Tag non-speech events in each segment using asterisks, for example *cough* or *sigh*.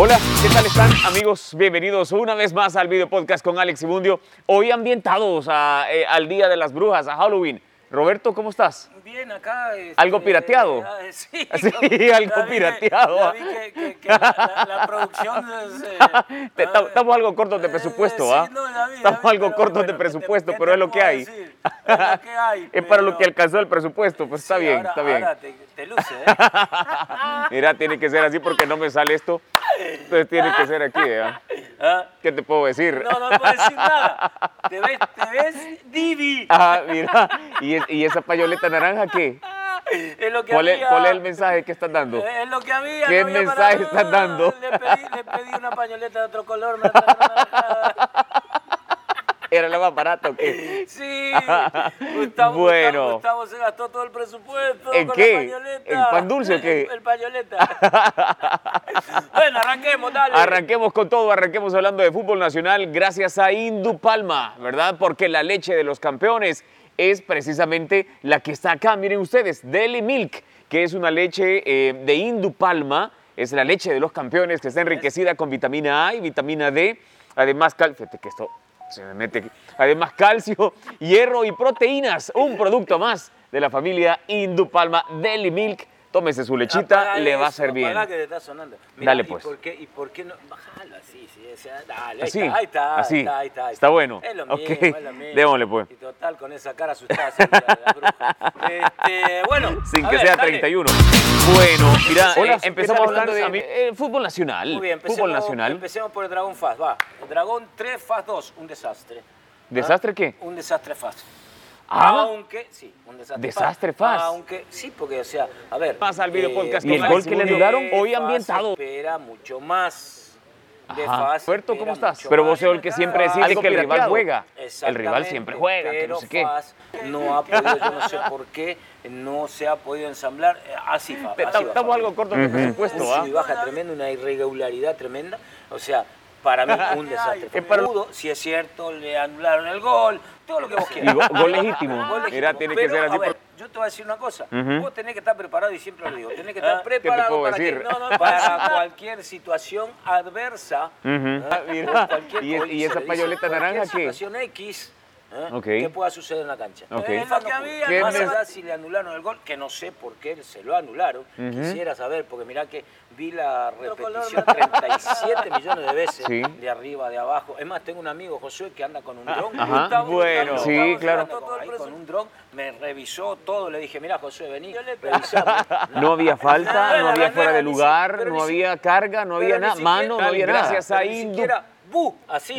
Hola, ¿qué tal están amigos? Bienvenidos una vez más al video podcast con Alex Ibundio. Hoy ambientados a, eh, al Día de las Brujas, a Halloween. Roberto, ¿cómo estás? Bien, acá. este, ¿Algo pirateado? eh, *laughs* sí, *laughs* Sí, algo pirateado. vi que, que- que la, la- la producción es, *laughs* eh, ah, Estamos algo cortos de eh, presupuesto, ¿ah? Estamos algo pero cortos bueno, de ¿qué te- presupuesto, qué pero es lo que hay. decir? Es lo que hay, Es para lo que alcanzó el presupuesto, pues está bien, ahora- está bien. Ahora te, te luce, ¿eh? Mira, tiene que ser así porque no me sale esto. Entonces tiene que ser aquí, ¿ah? ¿Ah? ¿Qué te puedo decir? No, no puedo decir nada. Te ves, te ves divi. Ah, mira. ¿Y, es- y esa payoleta naranja qué? *laughs* Es lo que ¿Cuál es, había. cuál es el mensaje que estás dando? Es lo que había. ¿Qué no había mensaje para- estás dando? *laughs* Le pedí, le pedí una pañoleta de otro color. me *laughs* ¿Era la más barata o qué? Sí, Gustavo, Bueno. Gustavo, Gustavo se gastó todo el presupuesto. ¿En con qué? La pañoleta. ¿En pan dulce o qué? El, el pañoleta. bueno, arranquemos, dale. Arranquemos con todo, arranquemos hablando de fútbol nacional gracias a Indupalma, ¿verdad? Porque la leche de los campeones es precisamente la que está acá. Miren ustedes, Deli Milk, que es una leche eh, de Indupalma, es la leche de los campeones que está enriquecida con vitamina A y vitamina D, además, fíjate que esto se me mete aquí. Además, calcio, hierro y proteínas, un producto más de la familia Indupalma Deli Milk. Tómese su lechita, le va a eso, hacer bien. apagá que te está sonando. Mira, Dale, ¿y pues. por qué, ¿Y por qué no? Así, sí, o sea, dale, ahí Así, está, ahí está, ahí así. está, ahí está, ahí Está bueno. Es lo mismo, es lo mismo. démosle, pues. Y total, con esa cara asustada siempre la, la bruja. Este, bueno. Sin que ver, sea dale. 31. Bueno, mira, Hola, eh, empezamos ¿qué tal, hablando de eh, fútbol nacional. Muy bien, fútbol nacional. empecemos por el Dragón Fast, va. El Dragón 3, Fast 2, un desastre. ¿Desastre qué? Un desastre Fast. Ah. Aunque, sí, un desastre, Desastre fast. Aunque, sí, porque, o sea, a ver. Pasa al video podcast eh, con el gol que le anularon hoy ambientado. Espera mucho más. De espera ¿cómo estás? Pero vos sos el que siempre decís que el rival juega. El rival siempre juega, que no pero sé qué. No ha podido, yo no sé por qué, no se ha podido ensamblar. eh, Así, fa- Estamos algo cortos de presupuesto, Un ¿ah? sub y baja tremenda, una irregularidad tremenda. O sea, para mí un desastre. Es para- Pudo, si es cierto, le anularon el gol, todo lo que vos Y quieras. go- gol legítimo. Gol legítimo. Mira, tiene que Pero, ser así. a ver, por- yo te voy a decir una cosa. Ujú. Vos tenés que estar preparado, y siempre lo digo, tenés que Ah, estar ¿qué te preparado para, que- no, no, *laughs* para cualquier situación adversa. Mira. Cualquier ¿Y, y esa payoleta naranja qué? situación X. ¿eh? Ok. que pueda suceder en la cancha. Ok. Es lo que había, ¿Qué más allá si le anularon el gol, que no sé por qué se lo anularon. Quisiera saber, porque mirá que vi la repetición 37 millones de veces, Sí. de arriba, de abajo. Es más, tengo un amigo, Josué, que anda con un dron. ajá. Gustavo, Bueno. Gustavo, Sí, claro. ahí con un dron, me revisó todo, le dije, mira Josué, vení, revisame. *laughs* No había falta, no había fuera de lugar, no había carga, no había nada, mano, no había nada. Gracias a Indu. Bu, así,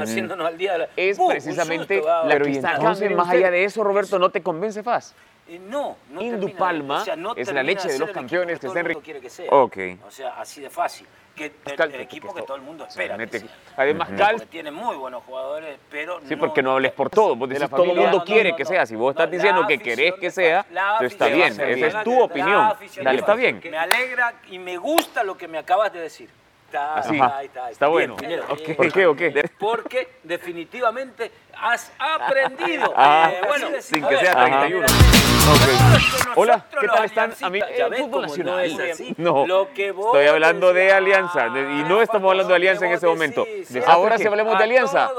haciéndonos al día de la... Es bu, precisamente susto, la que está acá. Entonces, más allá de eso, Roberto, ¿no te convence Faz? Eh, No, no Indupalma termina de- o sea, no es la leche de los el campeones que el enri- mundo quiere que sea. Ok. O sea, así de fácil. Que el, Cal- el equipo que que todo el mundo espera. que sea. Además, Porque Cal, tiene muy buenos jugadores, pero Sí, porque no hables por todo. Vos De decís todo el mundo no, quiere no, que no, sea. Si vos no, estás diciendo que querés que sea, está bien. Esa es tu opinión. Dale, está Faz- bien. Me alegra y me gusta lo que me acabas de decir. Está, Así. está, está, Está bien, bueno. Pineda, Ok. bien. ¿Por qué o qué? Porque definitivamente has aprendido. Ah, Eh, bueno, sin que ver, sea a ver, 31. nosotros Hola, ¿qué tal están? aliancistas, A mí, ya ves fútbol nacional. No, es así. No, Lo que vos estoy hablando de alianza de- y no estamos hablando de alianza en ese momento. ahora sí hablemos de alianza.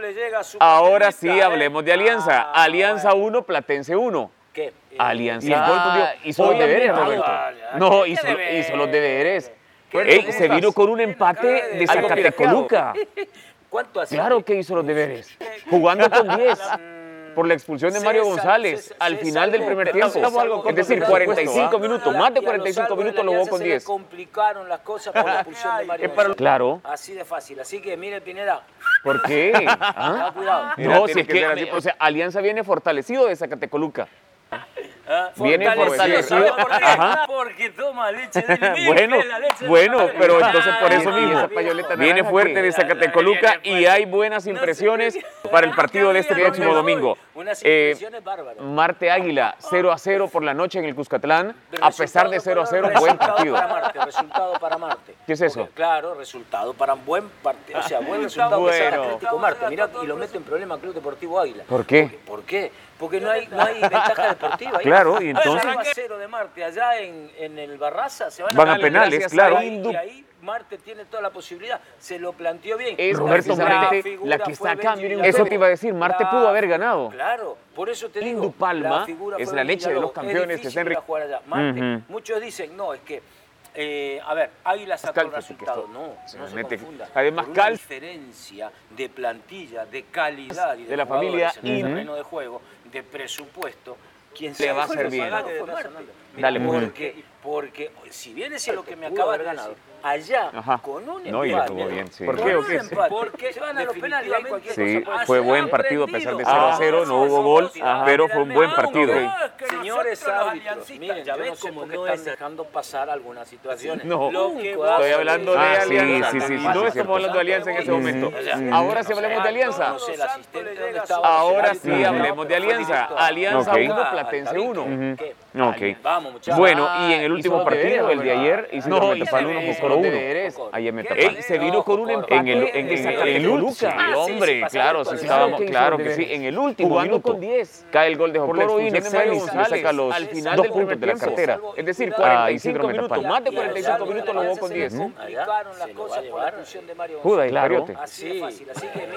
le llega su Ahora sí ¿eh? hablemos de alianza. Ah, Alianza bueno. 1, Platense 1. ¿Qué? Alianza y el gol hizo los deberes. Roberto. No, ¿qué hizo, hizo los deberes. ¿Qué Ey, se vino con un empate de Zacatecoluca. *laughs* ¿Cuánto hace? Claro que hizo los *laughs* deberes. Jugando con 10. Por la expulsión de Se Mario González se- al se final del primer tiempo. se Es decir, todo 45 ¿ah? minutos, más de y a los 45 salvos de minutos lo jugó con se le 10. complicaron las cosas por la expulsión de *laughs* Mario González. Claro. Así de fácil. Así que mire, Pineda, ¿por qué? ¿Ah? No, si es que o sea, Alianza viene fortalecido de Zacatecoluca. ¿Ah? Fortalecido. ¿Por qué? Ajá. Porque toma leche de limón, *laughs* Bueno, la leche de bueno, pero entonces por eso mismo viene fuerte de Zacatecoluca y hay buenas impresiones *laughs* *laughs* para el partido de este próximo domingo. Unas Eh, impresiones bárbaras. Marte Águila, 0 a 0 por la noche en el Cuscatlán, a pesar de 0 a 0, buen partido. Para resultado para Marte. ¿Qué es eso? Claro, resultado para un buen partido. O sea, buen resultado Bueno. Atlético Marte. Mirá, y lo mete en problema Club Deportivo Águila. ¿Por qué? ¿Por qué? Porque no hay, no hay ventaja deportiva. ahí. Claro, *laughs* y entonces- 0 a 0 de Marte allá en, en el Barraza. Se van, Van a darle penales, claro. ahí, y ahí Marte tiene toda la posibilidad, se lo planteó bien. Es Roberto precisamente la que está acá, miren Eso te iba a decir, Marte pudo haber ganado. Claro, por eso te digo. Palma es la leche de los campeones que está en jugar allá. Marte, muchos dicen, no, es que eh, a ver, Águila sacó el resultado. No, no se confunda. Además, una diferencia de plantilla, de calidad y de, de la familia en el terreno de juego, de presupuesto, quien le va a hacer bien. Dale, porque, porque si bien es lo que me acaba de ganado, allá con un no, empate. No, bien, sí. ¿Por qué o qué? Porque se van a los penales Sí, fue buen partido a pesar de 0 a 0, no hubo gol, pero fue un buen partido. Señores árbitros, miren, ya ven cómo no están dejando pasar algunas situaciones. No, estoy hablando de ah, alianza. Sí, sí, sí, no estamos hablando de alianza en ese momento. Ahora sí hablemos de alianza. Ahora sí hablemos de alianza. Alianza 1, Platense 1. Ok. Vamos, muchachos. Bueno, y en el último partido, el de ayer, hicieron no, Metapal 1 por 1. Ayer Metapal. Se vino con un empate en el, en, el último. hombre, claro, sí estábamos, claro que sí. En el último minuto cae el gol de Jocoro y Nexanis le saca los dos puntos de la cartera. Es decir, 45 minutos, más de 45 minutos lo jugó con 10. complicaron las cosas por la expulsión de Mario Juda, claro. Así de fácil, así que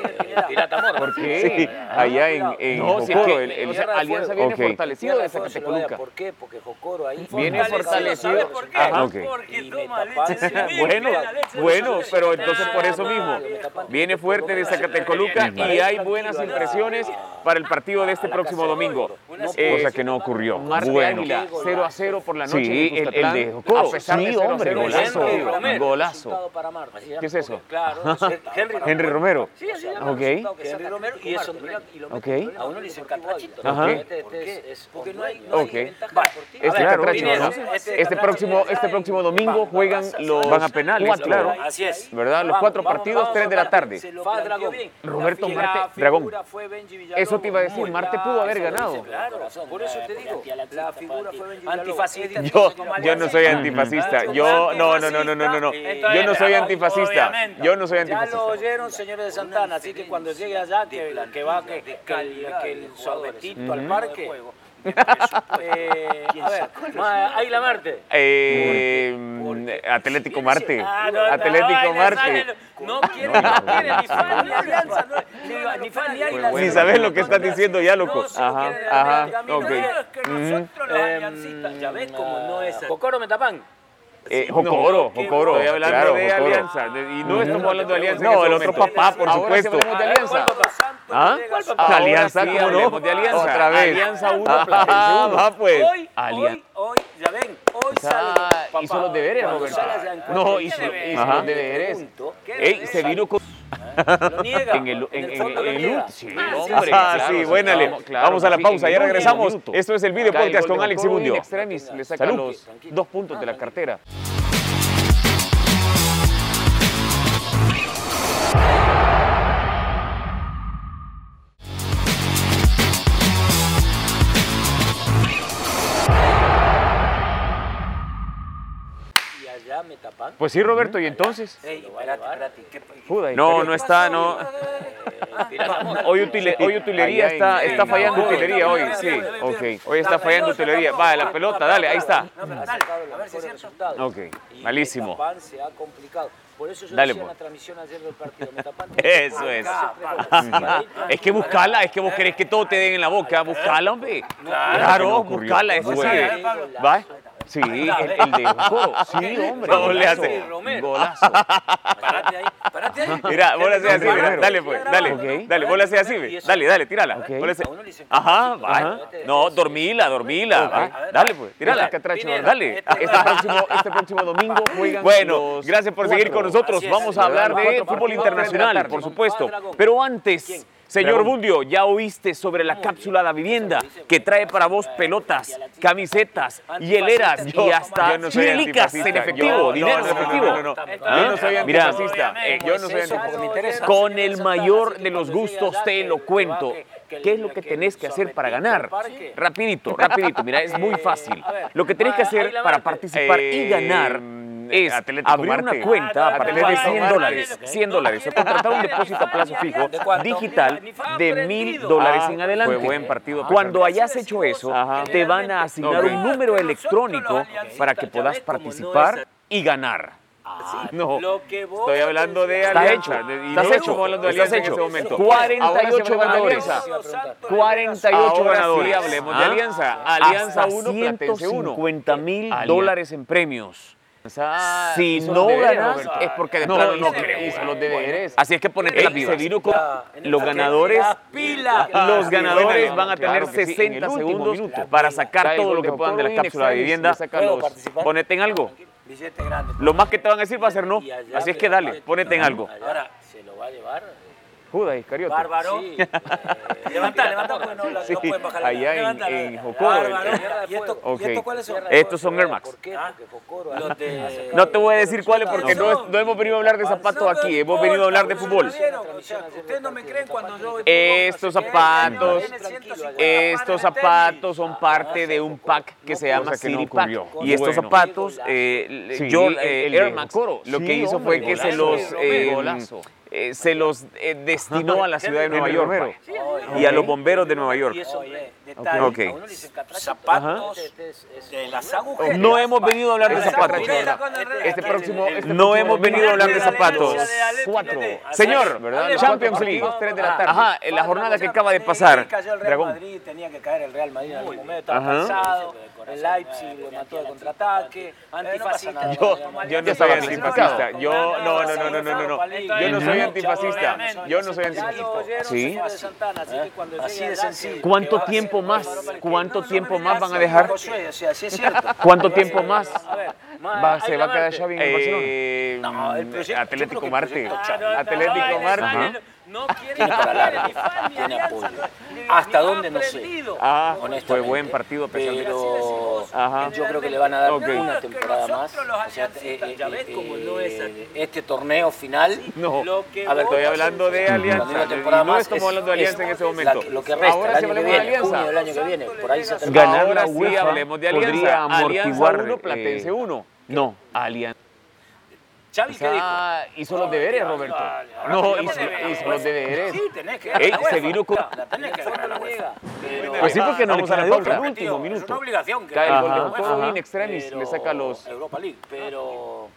mira. *laughs* ¿Por qué? Allá en Alianza viene fortalecido de Zacatecoluca. ¿Por qué? Porque Jocoro ahí viene fortalecido. ¿Por qué? Porque toma *laughs* leche. bueno, bueno, pero entonces por eso mismo. Viene fuerte de Zacatecoluca y hay buenas impresiones para el partido de este próximo domingo. Cosa que no ocurrió. Bueno, 0 a 0 por la noche. Sí, el, el de Jocoro. A pesar sí, hombre, golazo. Golazo. ¿Qué es eso? *laughs* Henry Romero. Sí, ok. Henry Romero y eso, okay. a uno le dicen catrachito. Ajá. Porque no hay, no hay ventaja Este, claro, este, próximo, este próximo domingo juegan los van a penales, claro. Así es. ¿Verdad? Los cuatro partidos, tres de la tarde. Roberto Marte, Dragón. Eso te iba a decir, Marte pudo haber ganado. Claro, por eso te digo, la figura fue Antifascista. Yo, yo no soy antifascista. Yo, no, no, no, no, no, no. Yo no soy antifascista. Yo no soy antifascista. Ya lo oyeron, señores de Santana, así que cuando llegue allá, que, que va, que, que el suavecito al parque *laughs* eh, a ver, Águila Marte. Eh, Atlético Marte. Ah, Atlético Marte. No quiere, no quiere ni fan ni alianza, ni fan ni Águila. Ni sabes lo que estás diciendo ya, loco. Ajá, ajá, ok. Ya ves cómo no es. Cocoro Metapan. Eh, Jocoro, Jocoro. Estoy hablando de Alianza. y no estamos hablando de Alianza. No, el otro papá, por supuesto. Ahora de Alianza. ¿Ah? Alianza, ¿cómo no? de Alianza. Otra vez. Alianza 1, Platense 1. Ah, pues. Hoy, hoy, hoy, ya ven, hoy sale. Hizo los deberes, Roberto. No, hizo los deberes. Ey, se vino con... Lo niega. *laughs* En el, en, en, en el, sí, hombre. Ah, sí, buénale. Vamos a la pausa, ya regresamos. Esto es el video podcast con Alex. Le saca los dos puntos de la cartera. Pues sí, Roberto, ¿y entonces? No, no está, no. Hoy, hoy utilería está, está fallando utilería hoy, sí, ok. Hoy está fallando utilería. Va, la pelota, dale, ahí está. A ver si es. Ok, malísimo. se ha complicado. Por eso yo Dale, decía en la transmisión ayer del partido. Eso es. Es que buscala, es que vos querés que todo te den en la boca. Buscala, hombre. Claro, buscala, eso sí. ¿Va? Sí, el, el de Jocoro. Sí, hombre. ¿Cómo le hace? Golazo. Párate ahí, párate ahí. Mira, vos le haces así, mira. Dale, pues, dale. Okay. Dale, vos le haces así, ve. Dale, dale, tírala. Okay. Ajá, va. No, dormila, dormila. Dale, pues, tírala. Dale. Este próximo, este próximo domingo juegan Bueno, gracias por seguir con nosotros. Vamos a hablar de fútbol internacional, por supuesto. Pero antes... Señor Bundio, ya oíste sobre la cápsula de vivienda que trae para vos pelotas, camisetas, hieleras y hasta chilicas en efectivo, dinero en efectivo. Yo no soy antifascista. Yo no soy antifascista. Con el mayor de los gustos te lo cuento. ¿Qué es lo que tenés que hacer para ganar? Rapidito, *laughs* rapidito. Mira, es muy fácil. Lo que tenés que hacer para participar y ganar es abrir una cuenta a partir de 100 dólares, 100 dólares, o contratar un *laughs* depósito a plazo fijo digital de 1000 dólares en adelante. buen partido. Cuando hayas hecho eso, te van a asignar un número electrónico para que puedas participar y ganar. No, Lo que vos estoy hablando de Está Alianza. hecho, de- y estás no hecho, estamos hablando de Alianza en hecho. ese momento. 48 Ahora sí hablemos de ganadores. Alianza. 48 Ahora ganadores. sí hablemos de ¿Ah? Alianza. Alianza Hasta 1, Platense 1. 150 mil dólares en premios. Ah, Si no deberes, ganas, Roberto. es porque de no, plano no no creo. Hizo los deberes. Así es que ponete las vivas. se vino con los ganadores. las pilas. Los Ah, ganadores van a tener claro que sí, en 60 el último segundos minuto. para sacar todo lo que puedan de la cápsula de vivienda. Ponete en algo. Billete grande. Lo más que te van a decir va a ser no. Así es que- que dale, ponete en algo. Ahora, ¿se lo va a llevar? Judas Iscariote. Bárbaro. Sí. levanta, levanta, porque no, la- Sí, no pueden bajar la allá en- Levanta, en. Jocoro. Bárbaro. ¿Y esto, Ok. ¿Y esto cuáles son? Estos son Air Max. ¿Por qué? Porque Jocoro... Los de... No te voy a decir cuáles porque no, hemos venido a hablar de zapatos aquí, hemos venido a hablar de fútbol. Ustedes no me creen cuando yo... Estos zapatos, estos zapatos son parte de un pack que se llama Cosa que no City Pack. Y estos zapatos, eh, yo, eh, Air Max, lo que hizo fue que se golazo, los, Romero, eh, eh, se los eh, destinó a la ciudad de Nueva York y a los bomberos de Nueva York. Y eso, detalle. Ok. A uno le dicen catracho, zapatos de las agujetas. No hemos venido a hablar de zapatos. Este próximo, este No próximo hemos venido a hablar de zapatos. Cuatro. Señor, ¿verdad? Champions League. tres de la tarde. Ajá, en la jornada que acaba de pasar. Cayó el Real Dragón. Madrid, tenía que caer el Real Madrid en algún momento, estaba cansado. El Leipzig lo mató de contraataque. Antifascista. Yo, yo no soy antifascista. Yo, no, no, no, no, no, no, no. Yo no soy antifascista. Yo no soy antifascista. Sí. Así de sencillo. ¿Cuánto tiempo más? ¿Cuánto tiempo más van a dejar? ¿Cuánto tiempo más? Va, ¿Se va a quedar Xavi en el Barcelona? Eh, No, el proyecto- Atlético Marte. Atlético Marte. No quiere Tiene para ni fan ni tiene alianza, apoyo. ni- ¿Hasta ni dónde? No sé. Ah, fue buen partido Pero Ajá. yo creo que le van a dar una temporada más. O sea, eh, ya eh, ves cómo no es así. eh, este torneo final. No, Lo que A ver, estoy hablando de Alianza. temporada no estamos es- hablando de Alianza es en ese momento. la- lo que resta, Ahora el año que viene, junio Alianza. del año que viene. Por ahí se termina. Ganar la sí UEFA hablemos de Alianza. podría Alianza amortiguar, 1, Platense eh, 1. No, Alianza. Xavi, ¿qué dijo? Ah, hizo los deberes, Roberto. No, hizo, hizo los deberes. Sí, tenés que Ey, ganar. se vino con... La tenés que ganar la. Pero- Pues sí, porque no le Vamos a queda otra. el último minuto. Es una obligación. que Cae el gol de in extremis, le saca los... Europa League, pero...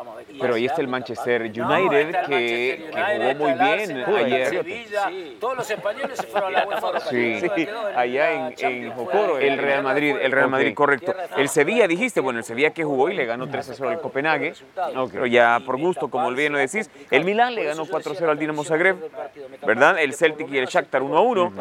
Vamos a ver Pero ahí está el Manchester No, United el que, Manchester que United, jugó muy bien Arsenal, ayer. Sevilla, Todos los españoles se fueron a la UEFA Sí, en allá en, en Jocoro, el Real Madrid, el Real Madrid, Ok. correcto. El Sevilla, dijiste, bueno, el Sevilla que jugó y le ganó 3 a 0 al Copenhague, pero ya por gusto, como bien lo decís. El Milán le ganó 4 a 0 al Dinamo Zagreb, ¿verdad? El Celtic y el Shakhtar 1 a 1.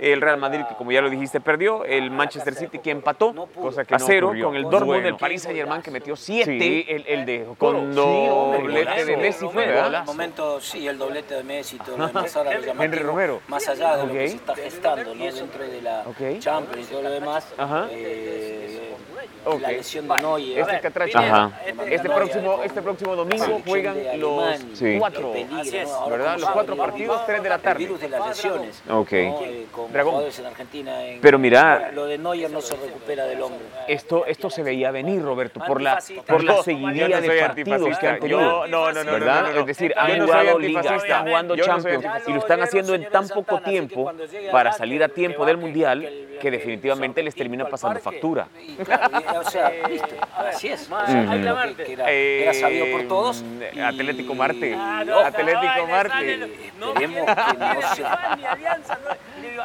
El Real Madrid, que como ya lo dijiste, perdió. El Manchester City que empató Cosa que a no 0 ocurrió. con el Dortmund, Bueno. el Paris Saint Germain que metió 7. Sí, el, el de Jocoro. Hombre, doblete de Messi fue, En ¿verdad? el momento, sí, el doblete de Messi, todo lo demás, ahora lo Henry Romero. Más allá de lo que se está gestando ¿no? dentro de la. Champions y todo lo demás, Ajá. eh, Ok. la lesión de Neuer. Este catracho. Ajá. Este próximo, este próximo domingo juegan los Sí. cuatro, ¿verdad? Los cuatro partidos, 3 de la El tarde. virus de las lesiones. Ok. ¿no? Eh, con Dragón. en Argentina. en- Pero mira- Lo de Neuer no se recupera del hombro. Esto, esto se veía venir, Roberto, por la, por la seguidilla de partidos que han tenido. No, no, no, ¿verdad? no, no, no. Es decir, han jugado ligas, están jugando Champions y lo están haciendo en tan poco tiempo para salir a tiempo del Mundial que definitivamente les termina pasando factura. O sea, viste, así es. Sea, que que era, era sabido por todos. Eh, y- Atlético Marte. Ah, no, Atlético no, Marte. No, Esperemos quiere que no ganar, se- ni fan, ni alianza,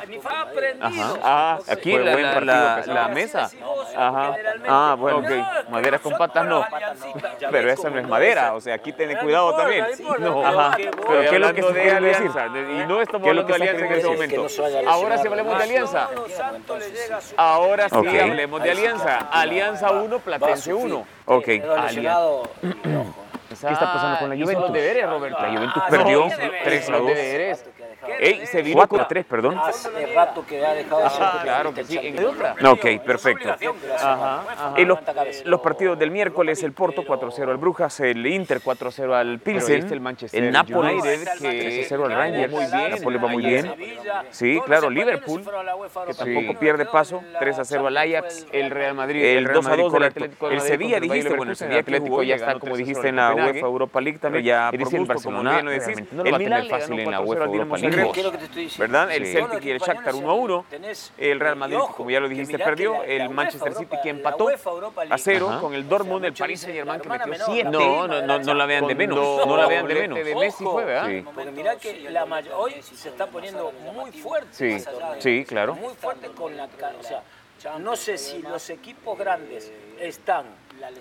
ni fan aprendido. Ah, aquí Fue la, buen la, partido, la, mesa. Ajá. Ah, bueno, No, ok. Maderas con patas no. Pero esa no es madera, o sea, aquí ten cuidado también. no importa, No, pero ajá. Pero ¿qué es lo que se quiere decir? Y no estamos ¿Qué es lo hablando que de alianza en este momento. Ahora sí hablemos de alianza. Ahora sí hablemos de alianza. Alianza 1, Va a Platense sufrir. 1. Ok. *clears throat* ¿Qué está pasando con la Juventus? los deberes, Roberto. La Juventus Ah, perdió no, ¿qué 3 a Los 2. Ey, se vino 4 con... a 3, perdón. Hace rato que ha dejado de ser Ah, claro que sí. Ok, perfecto. Ajá, ajá. Los, los partidos del miércoles, el Porto 4-0 al Brujas, el Inter 4-0 al Pilsen, el Manchester el Nápoles que 3-0 al Rangers, muy bien. Nápoles va muy bien. Sí, claro, Liverpool. que tampoco League. pierde paso, en la 3 a 0 al Ajax. El Real Madrid, El Real 2 a Madrid 2 con del Atlético El Sevilla dijiste, bueno, el Sevilla Atlético ya está, como 3-0 dijiste, en la. UEFA Europa League, también ya por el gusto, como decís, no el Milán le fácil en la 4-0 UEFA Europa Zagreb. League. ¿Qué es lo que te estoy diciendo? ¿Verdad? El Sí. Celtic y el Shakhtar 1 a 1. El Real Madrid, como ya lo dijiste, perdió. El Manchester City que empató a 0 con el Dortmund, el Paris Saint-Germain que metió 7. No, no, no, no la vean de menos. No la vean de menos. de Messi fue, ¿verdad? Sí. Porque mirá que la hoy se está poniendo muy fuerte. Sí, más allá de- sí, claro. Muy fuerte con la... O sea, no sé si los equipos grandes están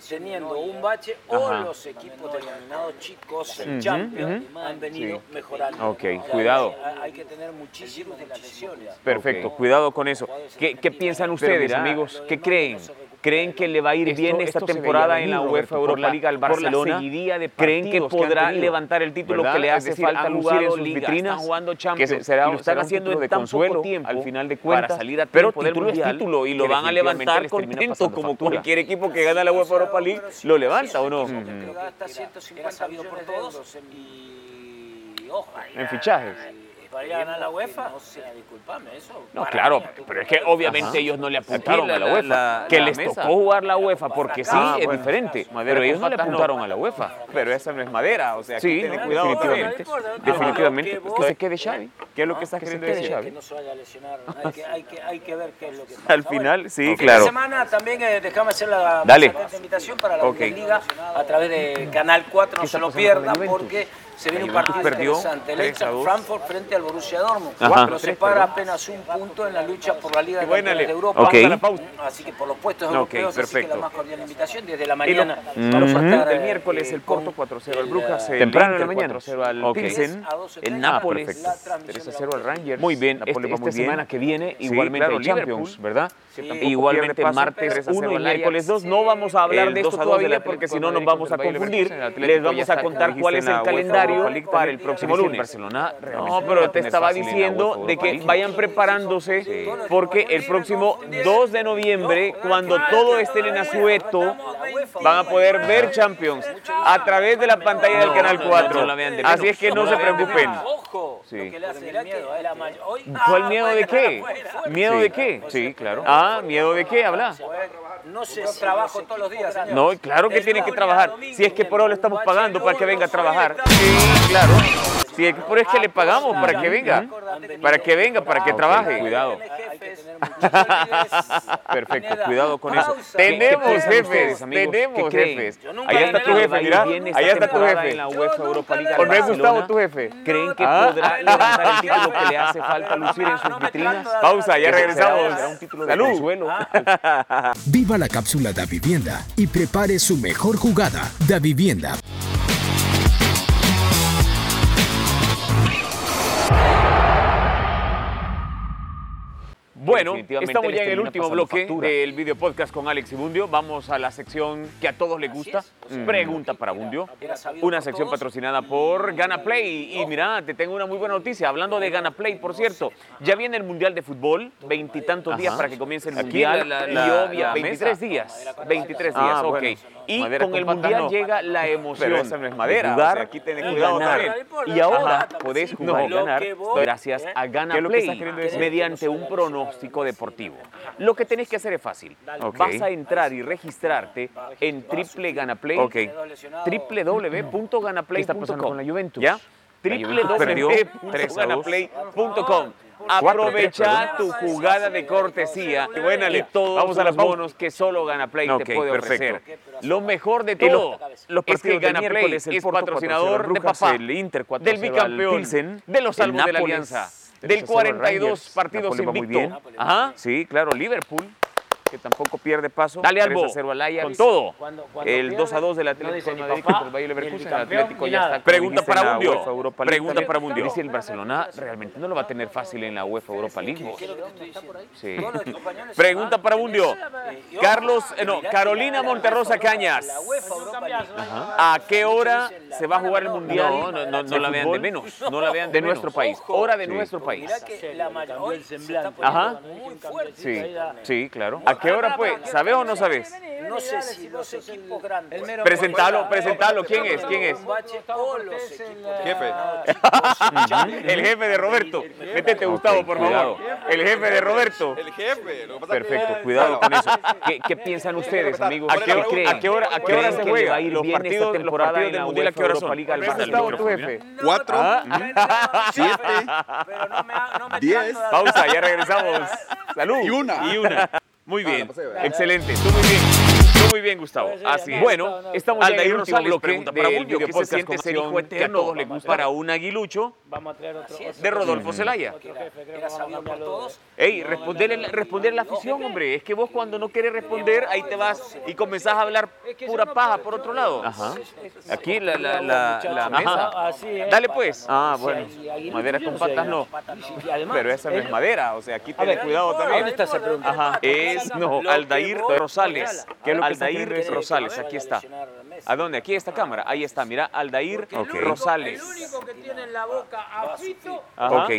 teniendo un bache o Ajá. los equipos denominados chicos en Champions han venido mejorando. Ok, O sea, cuidado. Hay, hay que tener muchísimas lesiones. Perfecto, cuidado con eso. ¿Qué, qué piensan ustedes, mira, amigos? ¿Qué creen? ¿Creen que le va a ir Esto- bien esta temporada en la UEFA Europa la- League al Barcelona? de ¿Creen que que podrá tenido, levantar el título ¿verdad? que le hace decir, falta han lucir en sus ligas, vitrinas? están jugando que Champions, se- será, y lo están será un haciendo de tan consuelo poco tiempo al final de para cuentas, salir a pero tiempo del título es Mundial, título y lo que van a levantar contento como factura. cualquier equipo que gana la UEFA Europa League lo levanta o no. Porque gasta 150 millones de euros y ojo. En fichajes. ¿Para ir a ganar la UEFA? No sé, disculpame, eso. No, claro, mí, pero es que obviamente ellos no le apuntaron a la UEFA. la- que la les mesa. tocó jugar la UEFA porque sí, Ah, es bueno. diferente. Madera Pero ellos no le patas, no. apuntaron a la UEFA. Pero esa no es madera, o sea, Sí, ten no, cuidado definitivamente. también. No importa, no Definitivamente. que se quede Xavi. ¿Qué es lo que estás Que se queriendo quede decir? Xavi. Que no se vaya a lesionar. *laughs* Hay que, que, que ver qué es lo que pasa. Al final, sí, Bueno, claro. Esta semana también eh, déjame hacer la invitación para la. Bundesliga a través de Canal 4. No se lo pierdan porque se viene un partido perdió interesante. El 3 a Eintracht 2. Frankfurt frente al Borussia Dortmund. Ajá. Pero se para apenas un punto en la lucha por la Liga de de. Europa. Ok. Vamos a la pausa. Así que por los puestos europeos, así que la más cordial invitación desde la mañana. estar, El eh, miércoles el con Porto 4-0 al el, Brujas, eh, el Temprano en la mañana. 4-0 al Ok. Pilsen, a 12:30, el Nápoles la transmisión 3-0 al Rangers. Muy bien, este- muy esta bien. semana que viene Sí, igualmente claro, hay Champions, ¿verdad? Igualmente martes 3 a 0 1 y miércoles Ajax. 2. No vamos a hablar El de 2 esto a 2 del todavía porque si no nos vamos a el confundir. El Les vamos a contar cuál es el UEFA calendario para el próximo Sí, lunes. Barcelona No, pero te estaba diciendo de que vayan preparándose porque el próximo 2 de noviembre, cuando todo esté en Azueto, van a poder ver Champions a través de la pantalla del Canal no, no, 4. no la vean de Así es que no se preocupen. Sí. lo ¿Cuál Ah, miedo de qué? ¿Miedo de qué? Sí, claro. Ah, ¿miedo de qué? Habla. No se trabajo todos los días. No, claro que El tiene que trabajar. Si es que por ahora le estamos pagando para que venga a trabajar. suelta. Sí, claro. Si es que por eso es que le pagamos para que venga. Para que venga, para que Ok, trabaje. cuidado. Hay que tener mucho *laughs* Perfecto, cuidado con eso. Tenemos ¿Qué piensan jefes, tenemos jefes. Ahí está tu jefe, mira. Ahí está tu jefe. en la UEFA Europa League al ¿O no es Gustavo tu jefe? ¿Creen que Ah. podrá *laughs* levantar el título que le hace falta lucir en sus vitrinas? Pausa, ya regresamos. Salud. Viva la cápsula da vivienda y prepare su mejor jugada. Da vivienda. Bueno, estamos ya en el último bloque factura. del video podcast con Alex y Bundio. Vamos a la sección que a todos les gusta, Pregunta para Bundio. Una sección patrocinada por Gana Play. Y mira, te tengo una muy buena noticia. Hablando de Gana Play, por cierto, ya viene el Mundial de Fútbol, veintitantos días para que comience el Aquí Mundial. la- la- y la- obvia, la 23 mesa. días. 23 Ah, días, ok. bueno. Y Madera con el Mundial no. llega la emoción. Pero esa no es madera, de o sea, aquí ten y cuidado ganar. también. Y ahora Ajá. podés jugar y no. ganar gracias a Gana ¿Qué es lo que Play estás queriendo decir? mediante un pronóstico deportivo. Lo que tenés que hacer es fácil. Vas a entrar y registrarte en Triple Gana Play. Ok. www.ganaplay.com. ¿Qué está pasando con la Juventus? ¿Ya? La Juventus perdió 3 a 2. www.ganaplay.com. Aprovecha tu jugada de cortesía y Buénale. todos Vamos a los bonos que solo Ganaplay Ok, te puede perfecto. ofrecer. Lo mejor de Y los- todo los es que Ganaplay es Porto 4-0 al patrocinador de Brujas, papá, el Inter 4-0 del bicampeón, Pilsen, de los el salvos de la Alianza, 3-0 del al 42 Rangers, partidos Napoli va muy invicto. bien. Ajá. Sí, claro, Liverpool, que tampoco pierde paso. Dale 3 Albo, a 0 al Ajax. con todo. Cuando- cuando El 2 a 2 del no Atlético dice de Madrid contra el Bayer el Leverkusen. El bicampeón, Atlético ya está Pregunta para League Pregunta para Bundio. Dice el Barcelona realmente no lo va a tener fácil en la UEFA Europa League. Sí. *laughs* Pregunta para ojo, Carlos, eh, no, Carolina Monterrosa Cañas. ¿A qué hora se va a jugar el Mundial? No, no, no, no de la vean de menos. No la vean de nuestro país. Hora de Sí. nuestro país. Ajá. muy fuerte. Sí, sí, claro. ¿A ¿A qué hora pues? ¿Sabes o no sabes? No sé si los equipos grandes. Presentalo, presentalo. ¿Quién es? ¿Quién es? Jefe. *laughs* El jefe de Roberto. Métete, Gustavo, por favor. El jefe de Roberto. El jefe. Perfecto, cuidado con eso. ¿Qué, piensan ustedes, amigos? ¿A qué, hora, ¿A qué hora, a qué hora se juega? Los partidos, los partidos del Mundial, ¿a qué hora son? Gustavo, tu jefe? Cuatro, ¿Ah? siete, diez. Pausa, ya regresamos. Salud. Y una. Y una. Muy bien, excelente, tú muy bien muy bien, Gustavo. Así es. Bueno, estamos ya en el último bloque pregunta para Bullo, ¿qué se siente ser hijo eterno? a todos les gusta para un aguilucho de Rodolfo Zelaya. Ey, responder, responder la afición, hombre. Es que vos cuando no quieres responder, ahí te vas y comenzás a hablar pura paja por otro lado. Ajá. Aquí la, la, la, mesa. Dale pues. Ah, bueno. Madera con patas no. Pero esa no es madera, o sea, aquí ten cuidado también. ¿Dónde está esa pregunta? Ajá. Es, no, Aldair Rosales. ¿Qué es lo que Aldair Rosales, aquí está. ¿A dónde? Aquí esta cámara. Ahí está, mira, Aldair Rosales. El único que tiene en la boca a Fito. Ok.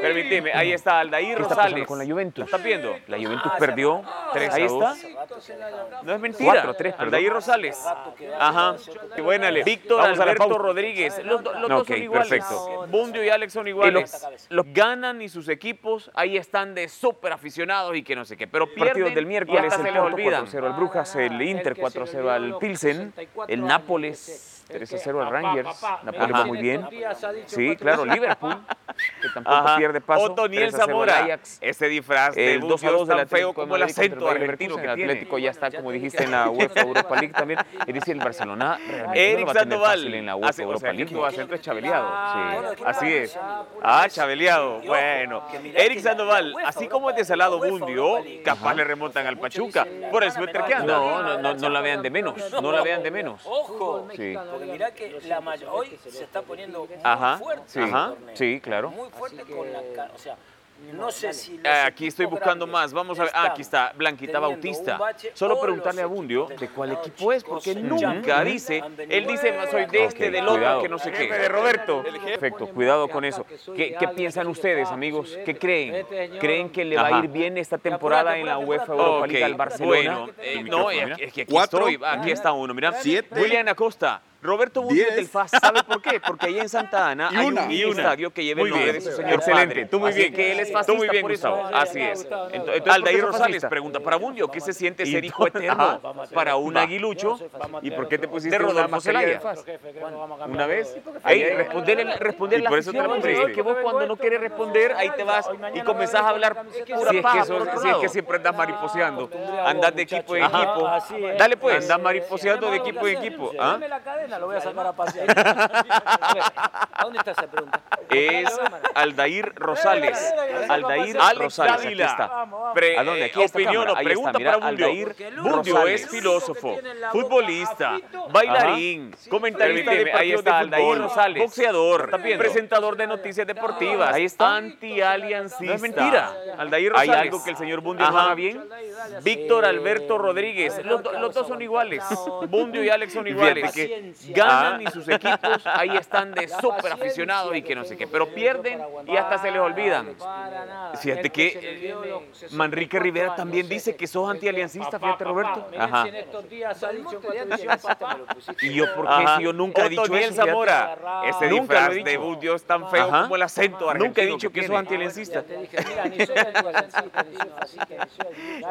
Permíteme, ahí está Aldair Rosales. con la Juventus? ¿Lo estás viendo? La Juventus perdió 3 Ahí está. No es mentira. 4 3 Aldair Rosales. Ajá. Qué buena, Víctor Alberto Rodríguez. Los, dos son iguales. Perfecto. Bundio y Alex son iguales. Los, ganan y sus equipos ahí están de súper aficionados y que no sé qué. Pero pierden Partidos del miércoles el Porto 4-0 al Brujas, el Inter 4-0 al Pilsen, el Nápoles 3-0 al Rangers. Nápoles va muy bien. Sí, claro, Liverpool, que tampoco pierde paso. Otoniel Zamora, ese disfraz de 2 2 tan feo como el acento argentino que el Atlético ya está, como dijiste, en la UEFA Europa League también. Y dice el Barcelona Eric Sandoval en la UEFA Europa League. Acento es chabeleado. Sí, así es. Ah, chabeleado. Bueno, Eric Sandoval, así como es de Salado Bundio, capaz le remontan al Pachuca por el suéter que anda. No, no, no la vean de menos. No la vean de menos. Ojo. Sí. Porque mirá que la mayor, hoy se está poniendo muy fuerte. Sí, ajá, sí, claro. Muy fuerte con la... O sea, no sé si aquí estoy buscando más. Vamos a ver. Ah, aquí está Blanquita Bautista. Solo preguntarle a Bundio de cuál equipo es, porque nunca dice. Él dice, soy de este, del otro, que no sé qué. de Roberto. Perfecto, cuidado con eso. ¿Qué, piensan ustedes, amigos? ¿Qué creen? ¿Creen que le va a ir bien esta temporada en la UEFA Europa League al Barcelona? Bueno, eh, no, es que aquí estoy. Aquí está uno. Mira, William Acosta. Roberto Bundio del FAS. ¿Sabe por qué? Porque ahí en Santa Ana *laughs* hay un estadio que lleva el nombre de su señor Excelente. Padre. Tú muy bien. que él es fascista Tú muy bien, Gustavo. Así es. Entonces, Aldair Rosales pregunta para Bundio, ¿qué se siente ser hijo eterno para un aguilucho? ¿Y por qué te pusiste Rodolfo Zelaya? ¿Una vez? Ahí, responder, responder la afición. Es que vos cuando no quieres responder, ahí te vas y comenzás a hablar pura si paja Si es que siempre andas mariposeando. Andas de equipo en equipo. Dale pues. Andas mariposeando de equipo en equipo. ¿Ah? Lo voy a sacar a pasear. ¿A dónde está esa pregunta? Es Aldair Rosales. Aldair Rosales, aquí está. ¿A dónde? Aquí Opinión o pregunta para Bundio. Bundio es filósofo, futbolista, bailarín, comentarista de ahí está Aldair Rosales, boxeador, presentador de noticias deportivas, ahí está anti-aliancista. No es mentira. Aldair Rosales. ¿Hay algo que el señor Bundio no bien? Víctor Alberto Rodríguez. Los, dos son iguales. Bundio y Alex son iguales ganan y sus equipos ahí están de *laughs* súper aficionados y que no sé qué, pero pierden y hasta se les olvidan. Fíjate que Manrique Rivera también dice que sos antialiancista, fíjate Roberto. Ajá. Y yo, ¿por qué? Si yo nunca he dicho eso. Zamora, ese disfraz de un Dios tan feo como el acento Nunca he dicho que sos antialiancista.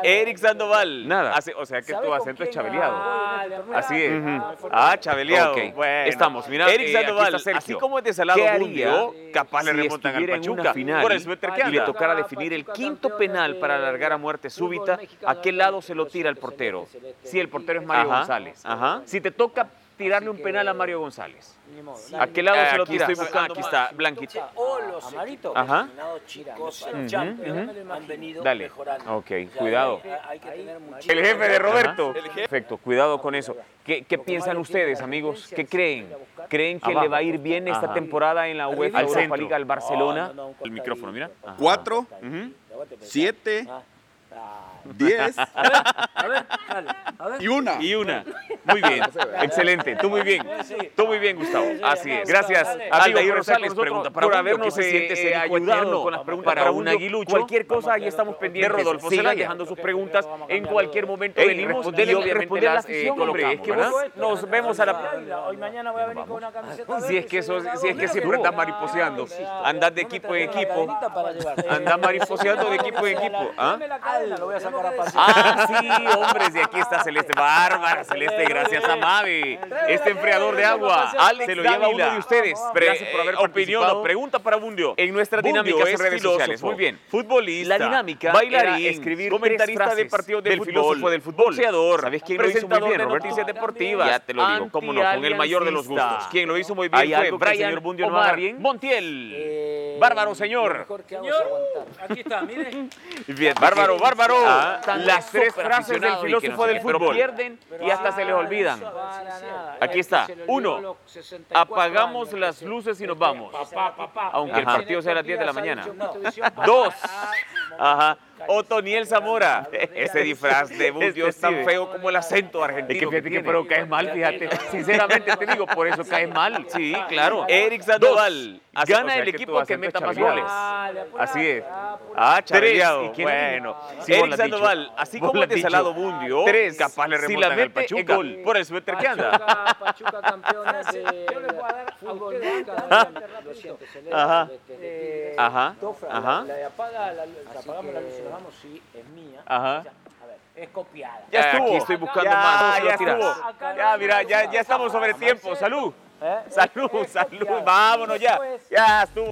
Eric Sandoval. Nada. O sea que tu acento es chabeleado. Así es. Ah, chabeleado. Bueno, estamos. Mira, Eric eh, así como es de Salado Bundio, capaz le remontan al Pachuca. Final, por y le tocara definir el quinto penal para alargar a muerte súbita, ¿a qué lado se lo tira el portero? Si el portero es Mario González. Ajá. Si te toca tirarle un penal a Mario González. ¿A qué lado se lo? Estoy buscando, aquí está, Blanquita. O los Amarito, Ajá. chicos uh -huh. han venido Dale. Ok, cuidado. El jefe de Roberto. Perfecto, cuidado con eso. ¿Qué, qué piensan ustedes, amigos? ¿Qué creen? ¿Creen que le va a ir bien esta temporada en la UEFA Europa League al Barcelona? El micrófono, mira. Cuatro, siete, 10. A ver, dale, a ver. Y una. Y una. Muy bien. Excelente. Tú muy bien. Tú muy bien, Gustavo. Así es. Gracias, amigo Aldair Rosales, pregunta por habernos ¿qué se siente eh, ser ayudado con las preguntas para para un aguilucho? Cualquier cosa, ahí estamos pendientes. De Rodolfo Sigan dejando sus preguntas. En cualquier momento Ey, venimos responder- y obviamente las eh, colocamos, es que ¿verdad? vos- Nos vemos a la... Hoy mañana voy a venir con una camiseta. Si es que, eso, si es que siempre andas mariposeando, andas de equipo en equipo, andas mariposeando de equipo en equipo. ¿Ah? *laughs* Ah, *laughs* sí, hombre, y aquí está Celeste. Bárbara, Celeste, gracias a Mavi. Este enfriador de agua, Alex se lo lleva uno de ustedes. Pre- Gracias por haber eh, opinión participado. o pregunta para Bundio. En dinámicas es en redes filósofo, sociales. Muy bien. Futbolista. La dinámica bailarín, escribir comentarista de partidos de del fútbol, filósofo del fútbol. boxeador, ¿Sabes quién lo hizo muy presentador bien, de Roberto? noticias deportivas. Ya te lo digo, cómo no, con el mayor de los gustos. Quien lo hizo muy bien ¿Hay fue Brian señor Bundio Omar bien? Montiel. Eh, Bárbaro, señor. mejor que aguantar. Aquí está, mire. *laughs* Bien, Bárbaro, bárbaro. Ah, las tres frases del filósofo del fútbol pierden y hasta se les olvidan. Aquí está. Uno, los 64 Apagamos las luces y nos vamos. Aunque el partido sea a las 10 de la mañana. Dos. Ajá. Otoniel Zamora. Ese disfraz de Bundio es tan feo como el acento argentino. Es que fíjate que tiene. pero caes mal, fíjate. Sinceramente te digo, por eso caes mal. Sí, claro. Eric Sandoval. Así- Gana o sea el que equipo que acento meta más chaviado. goles. Así es. Ah, Tres. chavaleado. ¿Y quién- Bueno. Sí, Eric. Sandoval, así como el has dicho. desalado Bundio, Tres. capaz le Si remontan la al Pachuca. es gol. Por el suéter que anda. Pachuca, Pachuca campeones de Yo les voy a dar a fútbol Celeste, Ajá. de- de- de- de- Ajá. Tofra, Ajá. La, apaga, la, luz, apagamos la luz vamos, sí, es mía. Ajá. A ver, es copiada. Ya estuvo. Aquí estoy buscando ya, más. Ya estuvo. Ya, mira, ya, ya estamos sobre tiempo. Salud. Salud, salud. Vámonos ya. Ya estuvo.